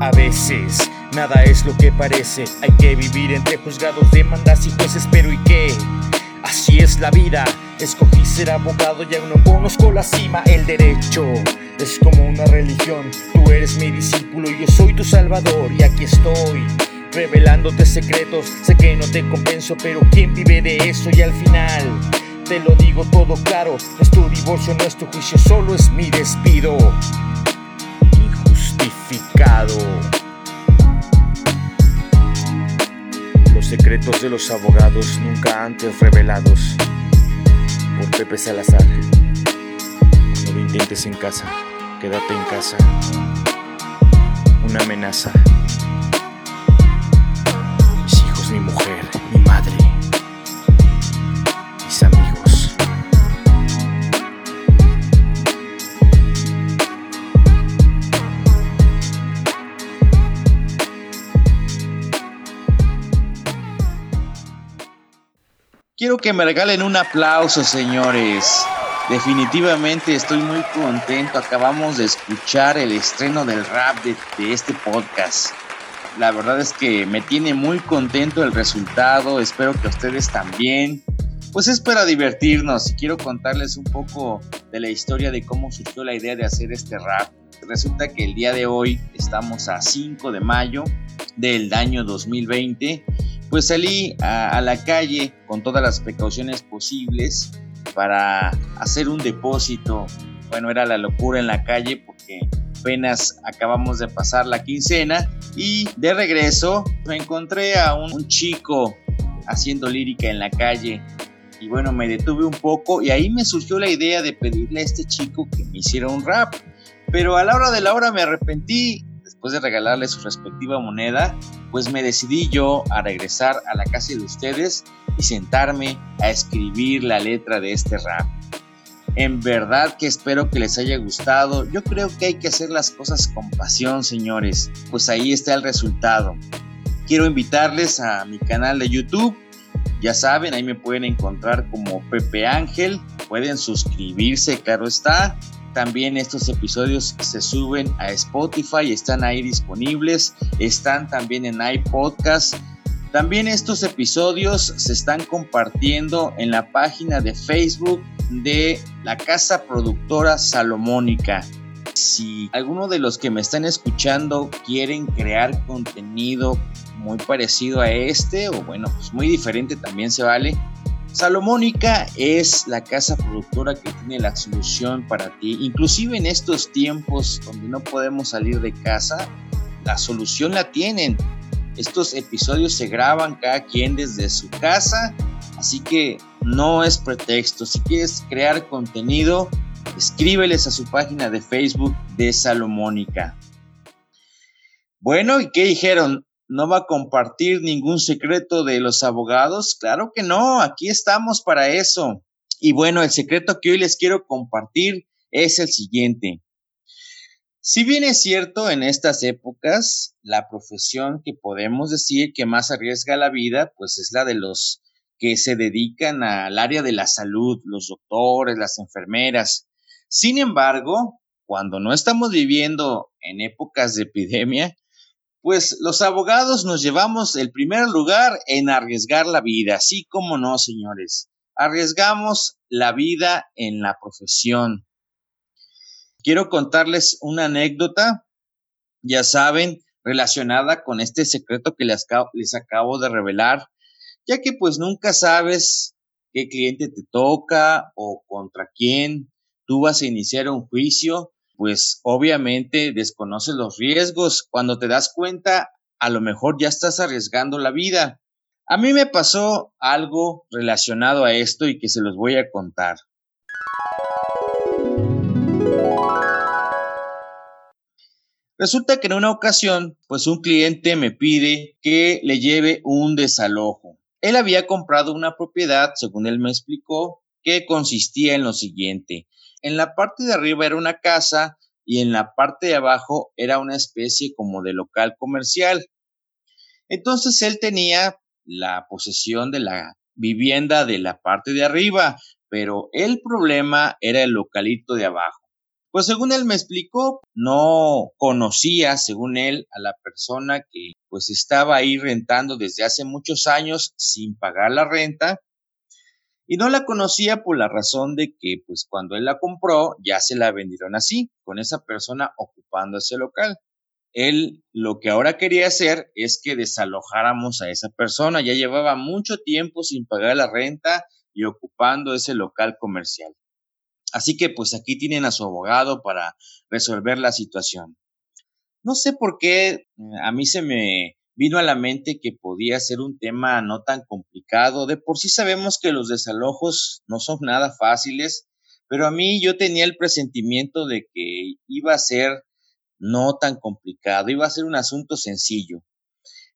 A veces nada es lo que parece. Hay que vivir entre juzgados, demandas y jueces, pero ¿y qué? Así es la vida. Escogí ser abogado y aún no conozco la cima. El derecho es como una religión. Tú eres mi discípulo y yo soy tu salvador. Y aquí estoy revelándote secretos. Sé que no te compenso, pero ¿quién vive de eso? Y al final te lo digo todo claro. Nuestro divorcio, nuestro juicio solo es mi despido. Secretos de los abogados nunca antes revelados por Pepe Salazar. No lo intentes en casa, quédate en casa. Una amenaza. Quiero que me regalen un aplauso, señores. Definitivamente estoy muy contento. Acabamos de escuchar el estreno del rap de, de, este podcast. La verdad es que me tiene muy contento el resultado. Espero que ustedes también. Pues es para divertirnos y quiero contarles un poco de la historia de cómo surgió la idea de hacer este rap. Resulta que el día de hoy estamos a 5 de mayo del año 2020 pues salí a, la calle con todas las precauciones posibles para hacer un depósito. Bueno, era la locura en la calle porque apenas acabamos de pasar la quincena y de regreso me encontré a un chico haciendo lírica en la calle y bueno, me detuve un poco y ahí me surgió la idea de pedirle a este chico que me hiciera un rap. Pero a la hora de la hora me arrepentí después de regalarle su respectiva moneda, pues me decidí yo a regresar a la casa de ustedes y sentarme a escribir la letra de este rap. En verdad que espero que les haya gustado. Yo creo que hay que hacer las cosas con pasión, señores. Pues ahí está el resultado. Quiero invitarles a mi canal de YouTube. Ya saben, ahí me pueden encontrar como Pepe Ángel. Pueden suscribirse, claro está. También estos episodios se suben a Spotify, están ahí disponibles, están también en iPodcast. También estos episodios se están compartiendo en la página de Facebook de la casa productora Salomónica. Si alguno de los que me están escuchando quieren crear contenido muy parecido a este o bueno, pues muy diferente también se vale, Salomónica es la casa productora que tiene la solución para ti. Inclusive en estos tiempos donde no podemos salir de casa, la solución la tienen. Estos episodios se graban cada quien desde su casa, así que no es pretexto. Si quieres crear contenido, escríbeles a su página de Facebook de Salomónica. Bueno, ¿y qué dijeron? No va a compartir ningún secreto de los abogados? Claro que no, aquí estamos para eso. Y bueno, el secreto que hoy les quiero compartir es el siguiente. Si bien es cierto, en estas épocas, la profesión que podemos decir que más arriesga la vida, pues es la de los que se dedican al área de la salud, los doctores, las enfermeras. Sin embargo, cuando no estamos viviendo en épocas de epidemia, pues los abogados nos llevamos el primer lugar en arriesgar la vida, así como no, señores. Arriesgamos la vida en la profesión. Quiero contarles una anécdota, ya saben, relacionada con este secreto que les acabo, de revelar, ya que pues nunca sabes qué cliente te toca o contra quién tú vas a iniciar un juicio pues obviamente desconoces los riesgos. Cuando te das cuenta, a lo mejor ya estás arriesgando la vida. A mí me pasó algo relacionado a esto y que se los voy a contar. Resulta que en una ocasión, pues un cliente me pide que le lleve un desalojo. Él había comprado una propiedad, según él me explicó, que consistía en lo siguiente. En la parte de arriba era una casa y en la parte de abajo era una especie como de local comercial. Entonces él tenía la posesión de la vivienda de la parte de arriba, pero el problema era el localito de abajo. Pues según él me explicó, no conocía, según él, a la persona que pues estaba ahí rentando desde hace muchos años sin pagar la renta y no la conocía por la razón de que pues cuando él la compró ya se la vendieron así, con esa persona ocupando ese local. Él lo que ahora quería hacer es que desalojáramos a esa persona, ya llevaba mucho tiempo sin pagar la renta y ocupando ese local comercial. Así que pues aquí tienen a su abogado para resolver la situación. No sé por qué eh, a mí se me vino a la mente que podía ser un tema no tan complicado. De por sí sabemos que los desalojos no son nada fáciles, pero a mí yo tenía el presentimiento de que iba a ser no tan complicado, iba a ser un asunto sencillo.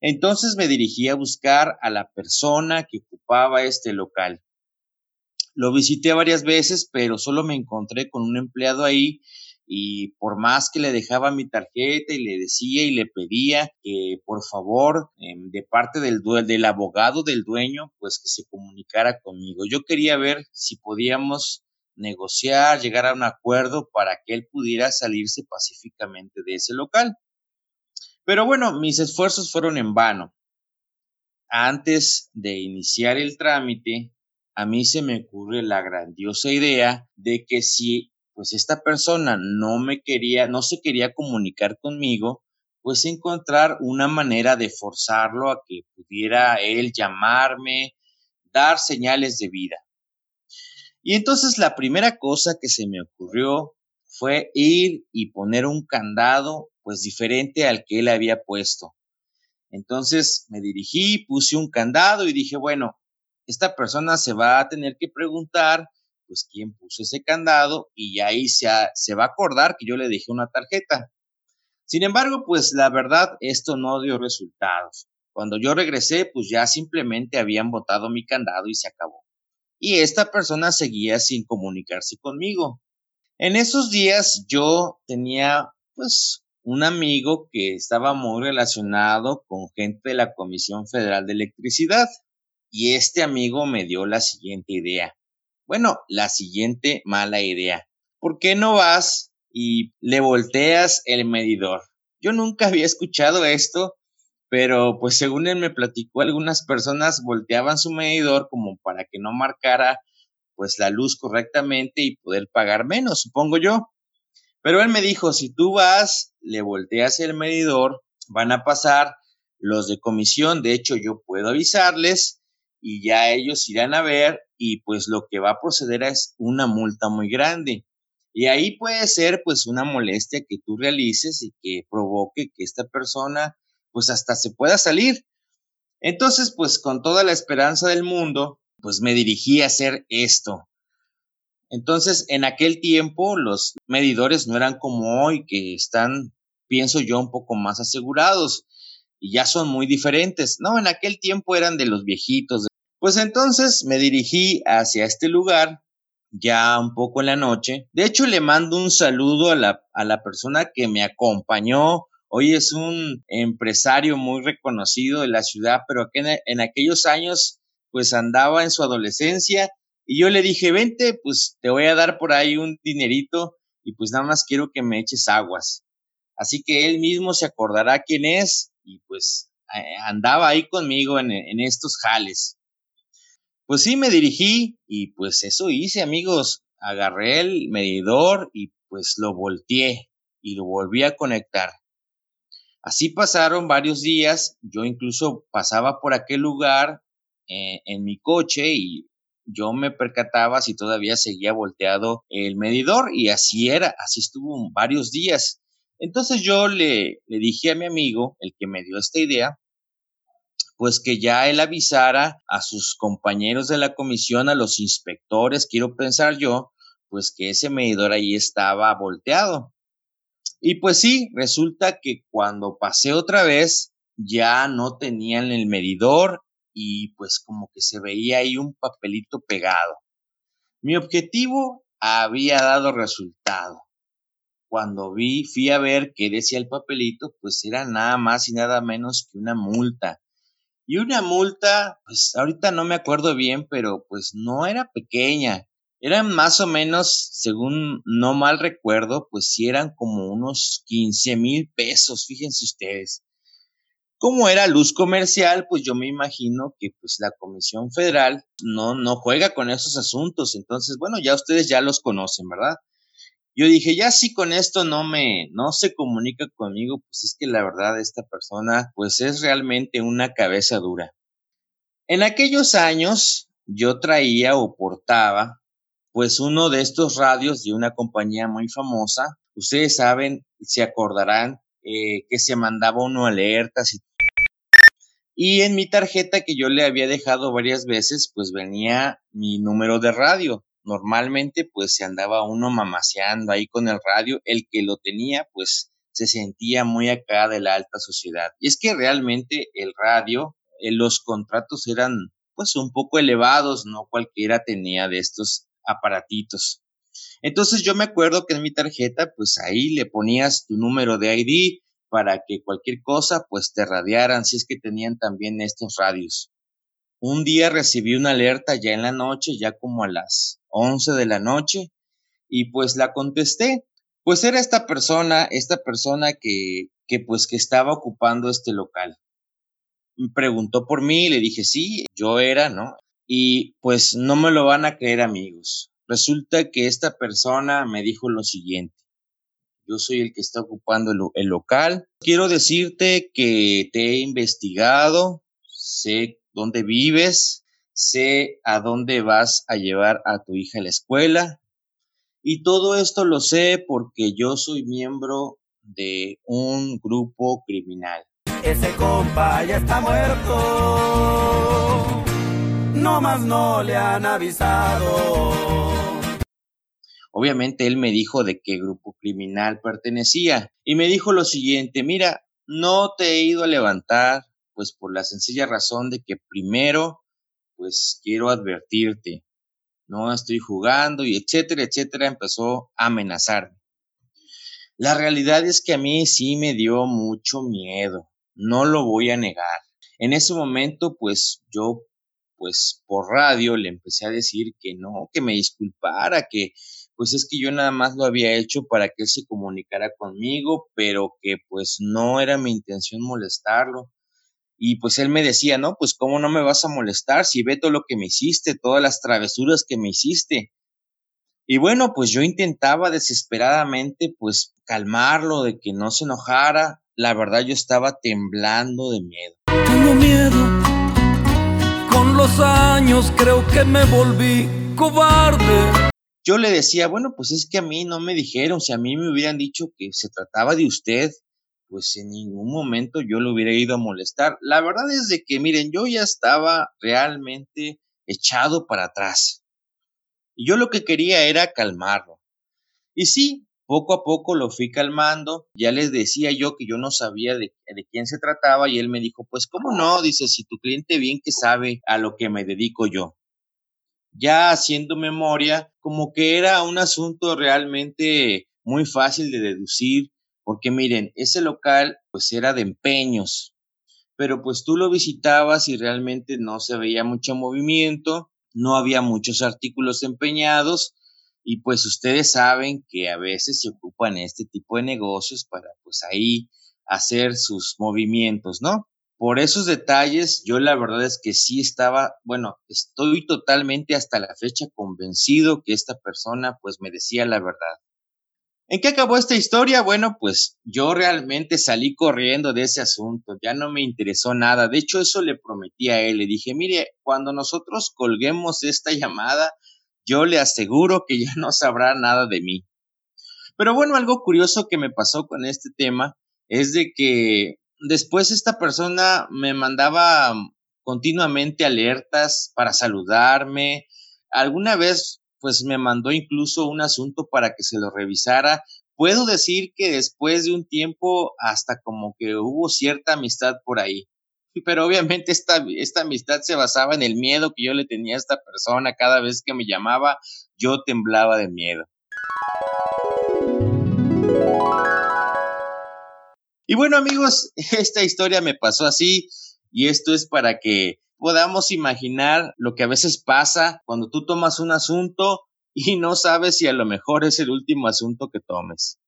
Entonces me dirigí a buscar a la persona que ocupaba este local. Lo visité varias veces, pero solo me encontré con un empleado ahí y por más que le dejaba mi tarjeta y le decía y le pedía que por favor em, de parte del, del abogado del dueño pues que se comunicara conmigo. Yo quería ver si podíamos negociar, llegar a un acuerdo para que él pudiera salirse pacíficamente de ese local. Pero bueno, mis esfuerzos fueron en vano. Antes de iniciar el trámite, a mí se me ocurre la grandiosa idea de que si pues esta persona no me quería, no se quería comunicar conmigo, pues encontrar una manera de forzarlo a que pudiera él llamarme, dar señales de vida. Y entonces la primera cosa que se me ocurrió fue ir y poner un candado pues diferente al que él había puesto. Entonces me dirigí, puse un candado y dije, bueno, esta persona se va a tener que preguntar, pues, quién puso ese candado y ahí se, va a acordar que yo le dejé una tarjeta. Sin embargo, pues la verdad, esto no dio resultados. Cuando yo regresé, pues ya simplemente habían botado mi candado y se acabó. Y esta persona seguía sin comunicarse conmigo. En esos días yo tenía pues un amigo que estaba muy relacionado con gente de la Comisión Federal de Electricidad y este amigo me dio la siguiente idea. Bueno, la siguiente mala idea. ¿Por qué no vas y le volteas el medidor? Yo nunca había escuchado esto, pero pues según él me platicó, algunas personas volteaban su medidor como para que no marcara pues la luz correctamente y poder pagar menos, supongo yo. Pero él me dijo, si tú vas, le volteas el medidor, van a pasar los de comisión, de hecho yo puedo avisarles y ya ellos irán a ver y pues lo que va a proceder es una multa muy grande. Y ahí puede ser pues una molestia que tú realices y que provoque que esta persona pues hasta se pueda salir. Entonces pues con toda la esperanza del mundo pues me dirigí a hacer esto. Entonces en aquel tiempo los medidores no eran como hoy que están pienso yo un poco más asegurados y ya son muy diferentes. No, en aquel tiempo eran de los viejitos, pues entonces me dirigí hacia este lugar ya un poco en la noche. De hecho, le mando un saludo a la, a la persona que me acompañó. Hoy es un empresario muy reconocido de la ciudad, pero en, aquellos años pues andaba en su adolescencia y yo le dije, vente, pues te voy a dar por ahí un dinerito y pues nada más quiero que me eches aguas. Así que él mismo se acordará quién es y pues andaba ahí conmigo en estos jales. Pues sí, me dirigí y pues eso hice, amigos. Agarré el medidor y pues lo volteé y lo volví a conectar. Así pasaron varios días, yo incluso pasaba por aquel lugar eh, en mi coche y yo me percataba si todavía seguía volteado el medidor y así era, así estuvo varios días. Entonces yo le, le dije a mi amigo, el que me dio esta idea, pues que ya él avisara a sus compañeros de la comisión, a los inspectores, quiero pensar yo, pues que ese medidor ahí estaba volteado. Y pues sí, resulta que cuando pasé otra vez, ya no tenían el medidor y pues como que se veía ahí un papelito pegado. Mi objetivo había dado resultado. Cuando vi, fui a ver qué decía el papelito, pues era nada más y nada menos que una multa y una multa, pues ahorita no me acuerdo bien, pero pues no era pequeña. Eran más o menos, según no mal recuerdo, pues sí eran como unos 15 mil pesos, fíjense ustedes. Como era luz comercial, pues yo me imagino que pues la Comisión Federal no, no juega con esos asuntos. Entonces, bueno, ya ustedes ya los conocen, ¿verdad? Yo dije, ya si con esto no me, no se comunica conmigo, pues es que la verdad esta persona, pues es realmente una cabeza dura. En aquellos años yo traía o portaba pues uno de estos radios de una compañía muy famosa, ustedes saben, se acordarán eh, que se mandaba uno alertas y, y en mi tarjeta que yo le había dejado varias veces, pues venía mi número de radio. Normalmente pues se andaba uno mamaseando ahí con el radio, el que lo tenía pues se sentía muy acá de la alta sociedad. Y es que realmente el radio, eh, los contratos eran pues un poco elevados, no cualquiera tenía de estos aparatitos. Entonces yo me acuerdo que en mi tarjeta, pues ahí le ponías tu número de ID para que cualquier cosa, pues te radiaran, si es que tenían también estos radios. Un día recibí una alerta ya en la noche, ya como a las 11 de la noche, y pues la contesté. Pues era esta persona, esta persona que, que pues que estaba ocupando este local. Preguntó por mí, le dije sí, yo era, ¿no? Y pues no me lo van a creer amigos. Resulta que esta persona me dijo lo siguiente. Yo soy el que está ocupando el, local. Quiero decirte que te he investigado, sé dónde vives, sé a dónde vas a llevar a tu hija a la escuela. Y todo esto lo sé porque yo soy miembro de un grupo criminal. Ese compa ya está muerto no más no le han avisado. Obviamente él me dijo de qué grupo criminal pertenecía y me dijo lo siguiente, mira, no te he ido a levantar, pues por la sencilla razón de que primero, pues quiero advertirte, no estoy jugando y etcétera, etcétera, empezó a amenazarme. La realidad es que a mí sí me dio mucho miedo, no lo voy a negar. En ese momento, pues yo pues por radio le empecé a decir que no, que me disculpara, que pues es que yo nada más lo había hecho para que él se comunicara conmigo, pero que pues no era mi intención molestarlo. Y pues él me decía, no, pues cómo no me vas a molestar si ve todo lo que me hiciste, todas las travesuras que me hiciste. Y bueno, pues yo intentaba desesperadamente pues calmarlo, de que no se enojara. La verdad yo estaba temblando de miedo. Tengo miedo con los años creo que me volví cobarde. Yo le decía, bueno, pues es que a mí no me dijeron, si a mí me hubieran dicho que se trataba de usted, pues en ningún momento yo le hubiera ido a molestar. La verdad es de que, miren, yo ya estaba realmente echado para atrás. Y yo lo que quería era calmarlo. Y sí, poco a poco lo fui calmando, ya les decía yo que yo no sabía de, quién se trataba y él me dijo, pues cómo no, dice, si tu cliente bien que sabe a lo que me dedico yo. Ya haciendo memoria, como que era un asunto realmente muy fácil de deducir, porque miren, ese local pues era de empeños, pero pues tú lo visitabas y realmente no se veía mucho movimiento, no había muchos artículos empeñados, y pues ustedes saben que a veces se ocupan este tipo de negocios para pues ahí hacer sus movimientos, ¿no? Por esos detalles, yo la verdad es que sí estaba, bueno, estoy totalmente hasta la fecha convencido que esta persona pues me decía la verdad. ¿En qué acabó esta historia? Bueno, pues yo realmente salí corriendo de ese asunto, ya no me interesó nada. De hecho, eso le prometí a él, le dije, mire, cuando nosotros colguemos esta llamada, yo le aseguro que ya no sabrá nada de mí. Pero bueno, algo curioso que me pasó con este tema es de que después esta persona me mandaba continuamente alertas para saludarme. Alguna vez pues me mandó incluso un asunto para que se lo revisara. Puedo decir que después de un tiempo hasta como que hubo cierta amistad por ahí pero obviamente esta, esta amistad se basaba en el miedo que yo le tenía a esta persona. Cada vez que me llamaba, yo temblaba de miedo. Y bueno amigos, esta historia me pasó así y esto es para que podamos imaginar lo que a veces pasa cuando tú tomas un asunto y no sabes si a lo mejor es el último asunto que tomes.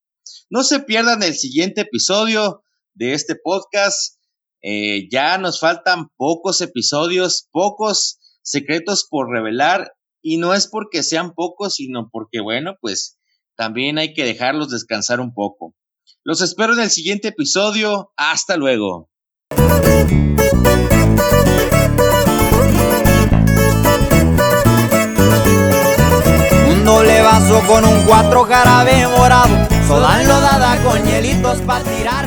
No se pierdan el siguiente episodio de este podcast. Eh, ya nos faltan pocos episodios, pocos secretos por revelar y no es porque sean pocos, sino porque, bueno, pues también hay que dejarlos descansar un poco. Los espero en el siguiente episodio. Hasta luego. Vaso con un cuatro jarabe morado, soda enlodada con hielitos para tirar.